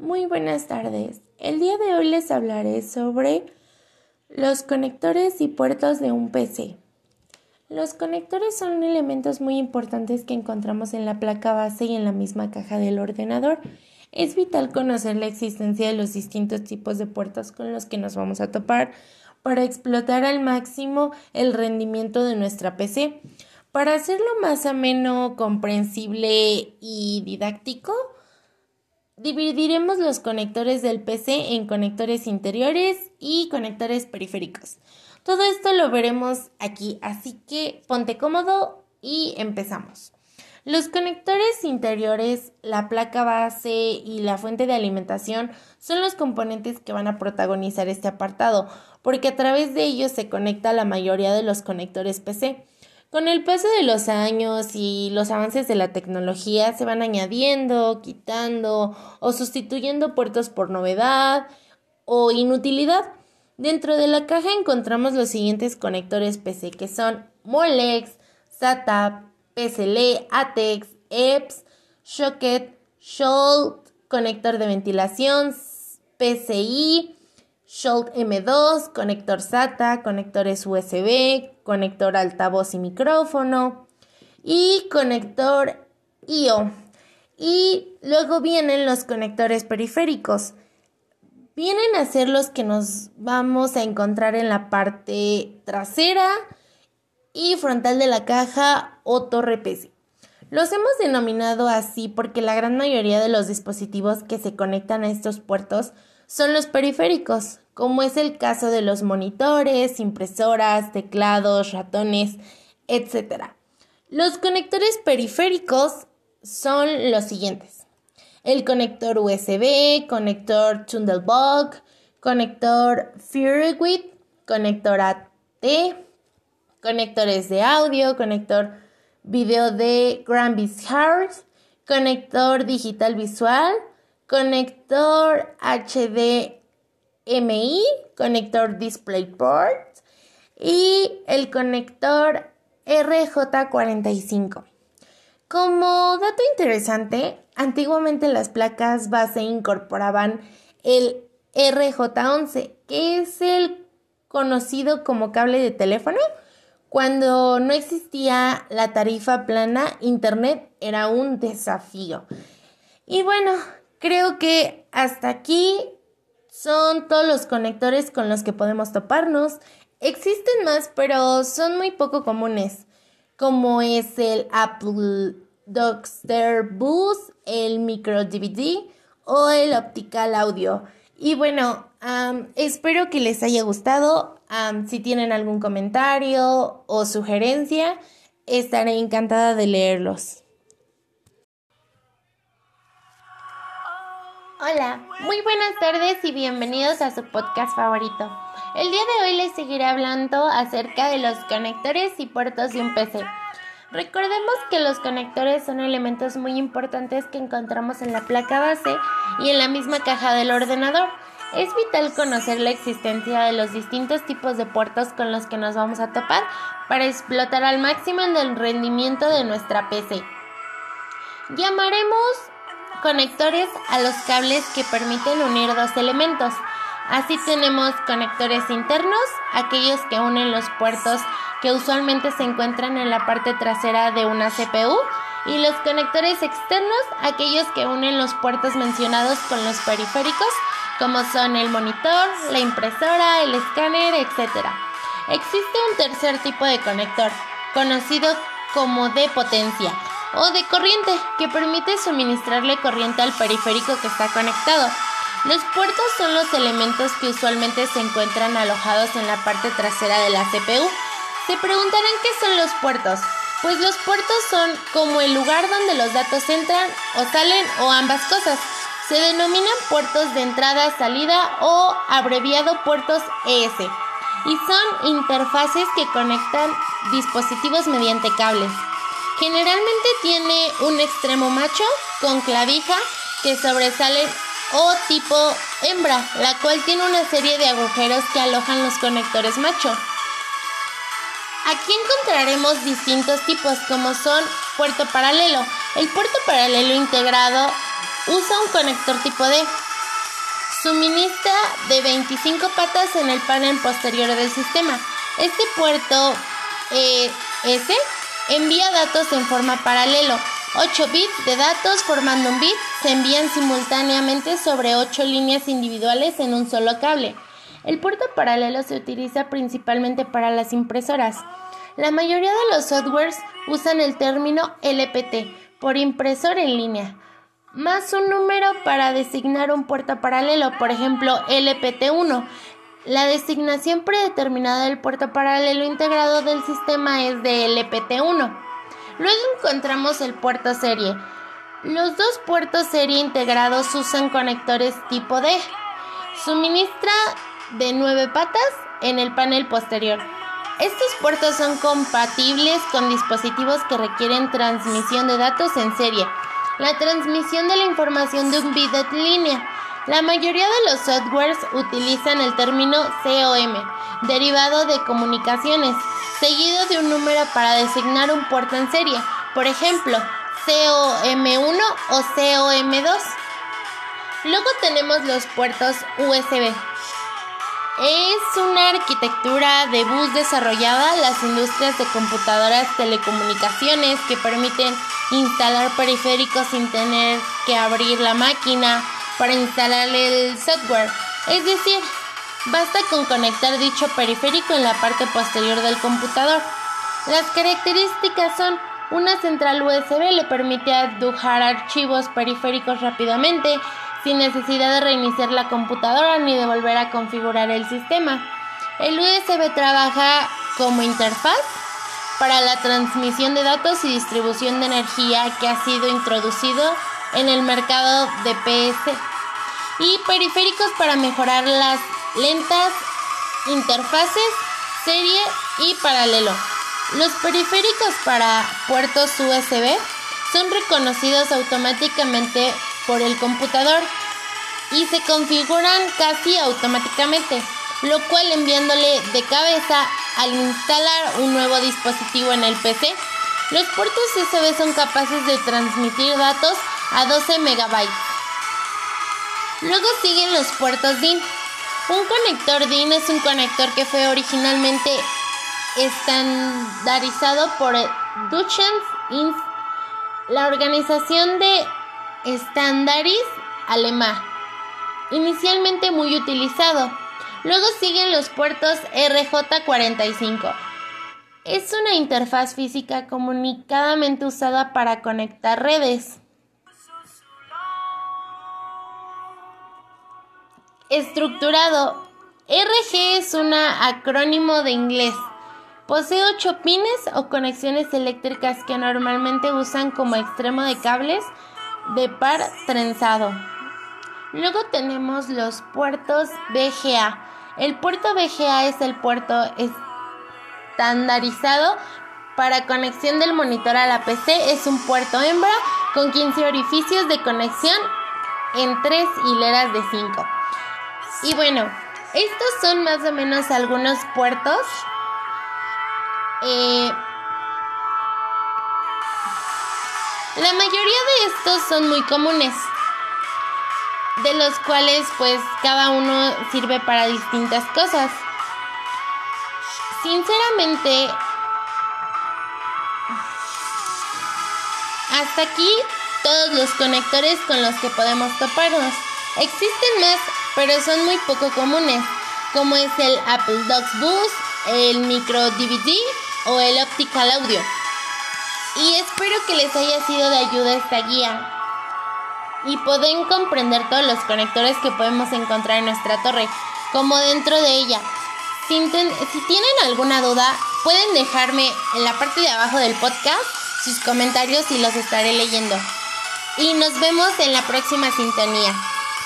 Muy buenas tardes. El día de hoy les hablaré sobre los conectores y puertos de un PC. Los conectores son elementos muy importantes que encontramos en la placa base y en la misma caja del ordenador. Es vital conocer la existencia de los distintos tipos de puertos con los que nos vamos a topar para explotar al máximo el rendimiento de nuestra PC. Para hacerlo más ameno, comprensible y didáctico, dividiremos los conectores del PC en conectores interiores y conectores periféricos. Todo esto lo veremos aquí, así que ponte cómodo y empezamos. Los conectores interiores, la placa base y la fuente de alimentación son los componentes que van a protagonizar este apartado, porque a través de ellos se conecta la mayoría de los conectores PC. Con el paso de los años y los avances de la tecnología se van añadiendo, quitando o sustituyendo puertos por novedad o inutilidad. Dentro de la caja encontramos los siguientes conectores PC que son Molex, SATA, PCL, ATEX, EPS, Socket, Scholt, conector de ventilación, PCI, Scholt M2, conector SATA, conectores USB, conector altavoz y micrófono y conector IO. Y luego vienen los conectores periféricos. Vienen a ser los que nos vamos a encontrar en la parte trasera y frontal de la caja o torre PC. Los hemos denominado así porque la gran mayoría de los dispositivos que se conectan a estos puertos son los periféricos, como es el caso de los monitores, impresoras, teclados, ratones, etc. Los conectores periféricos son los siguientes. El conector USB, conector Thunderbolt, conector Furewit, conector AT, conectores de audio, conector video de Grandis Heart, conector digital visual, conector HDMI, conector DisplayPort y el conector RJ45. Como dato interesante, antiguamente las placas base incorporaban el RJ11, que es el conocido como cable de teléfono. Cuando no existía la tarifa plana, Internet era un desafío. Y bueno, Creo que hasta aquí son todos los conectores con los que podemos toparnos. Existen más, pero son muy poco comunes, como es el Apple Dockster Boost, el Micro DVD o el Optical Audio. Y bueno, espero que les haya gustado. si tienen algún comentario o sugerencia, estaré encantada de leerlos. Hola, muy buenas tardes y bienvenidos a su podcast favorito. El día de hoy les seguiré hablando acerca de los conectores y puertos de un PC. Recordemos que los conectores son elementos muy importantes que encontramos en la placa base y en la misma caja del ordenador. Es vital conocer la existencia de los distintos tipos de puertos con los que nos vamos a topar para explotar al máximo el rendimiento de nuestra PC. Llamaremos conectores a los cables que permiten unir dos elementos. Así tenemos conectores internos, aquellos que unen los puertos que usualmente se encuentran en la parte trasera de una CPU, y los conectores externos, aquellos que unen los puertos mencionados con los periféricos, como son el monitor, la impresora, el escáner, etc. Existe un tercer tipo de conector, conocido como de potencia, o de corriente que permite suministrarle corriente al periférico que está conectado. Los puertos son los elementos que usualmente se encuentran alojados en la parte trasera de la CPU. Se preguntarán qué son los puertos. Pues los puertos son como el lugar donde los datos entran o salen o ambas cosas. Se denominan puertos de entrada-salida o abreviado puertos ES y son interfaces que conectan dispositivos mediante cables. Generalmente tiene un extremo macho con clavija que sobresale o tipo hembra, la cual tiene una serie de agujeros que alojan los conectores macho. Aquí encontraremos distintos tipos como son puerto paralelo. El puerto paralelo integrado usa un conector tipo D suministra de 25 patas en el panel posterior del sistema. Este puerto eh, S envía datos en forma paralelo. 8 bits de datos formando un bit se envían simultáneamente sobre 8 líneas individuales en un solo cable. El puerto paralelo se utiliza principalmente para las impresoras. La mayoría de los softwares usan el término LPT por impresor en línea, más un número para designar un puerto paralelo, por ejemplo LPT1. La designación predeterminada del puerto paralelo integrado del sistema es de LPT1. Luego encontramos el puerto serie. Los dos puertos serie integrados usan conectores tipo D. Suministra de nueve patas en el panel posterior. Estos puertos son compatibles con dispositivos que requieren transmisión de datos en serie, la transmisión de la información de un bit en línea. La mayoría de los softwares utilizan el término COM, derivado de comunicaciones, seguido de un número para designar un puerto en serie, por ejemplo, COM1 o COM2. Luego tenemos los puertos USB. Es una arquitectura de bus desarrollada las industrias de computadoras telecomunicaciones que permiten instalar periféricos sin tener que abrir la máquina para instalar el software. Es decir, basta con conectar dicho periférico en la parte posterior del computador. Las características son una central USB le permite adujar archivos periféricos rápidamente sin necesidad de reiniciar la computadora ni de volver a configurar el sistema. El USB trabaja como interfaz para la transmisión de datos y distribución de energía que ha sido introducido en el mercado de PS y periféricos para mejorar las lentas interfaces serie y paralelo. Los periféricos para puertos USB son reconocidos automáticamente por el computador y se configuran casi automáticamente, lo cual enviándole de cabeza al instalar un nuevo dispositivo en el PC. Los puertos USB son capaces de transmitir datos a 12 megabytes. Luego siguen los puertos DIN. Un conector DIN es un conector que fue originalmente estandarizado por Inc., la organización de estándares alemán, inicialmente muy utilizado. Luego siguen los puertos RJ45. Es una interfaz física comunicadamente usada para conectar redes. Estructurado. RG es un acrónimo de inglés. Posee ocho pines o conexiones eléctricas que normalmente usan como extremo de cables de par trenzado. Luego tenemos los puertos VGA. El puerto VGA es el puerto estandarizado para conexión del monitor a la PC. Es un puerto hembra con 15 orificios de conexión en tres hileras de 5. Y bueno, estos son más o menos algunos puertos. Eh, La mayoría de estos son muy comunes, de los cuales pues cada uno sirve para distintas cosas. Sinceramente, hasta aquí todos los conectores con los que podemos toparnos. Existen más, pero son muy poco comunes, como es el Apple Docs Bus, el micro DVD o el Optical Audio y espero que les haya sido de ayuda esta guía y pueden comprender todos los conectores que podemos encontrar en nuestra torre, como dentro de ella. Si, si tienen alguna duda, pueden dejarme en la parte de abajo del podcast sus comentarios y los estaré leyendo. Y nos vemos en la próxima sintonía.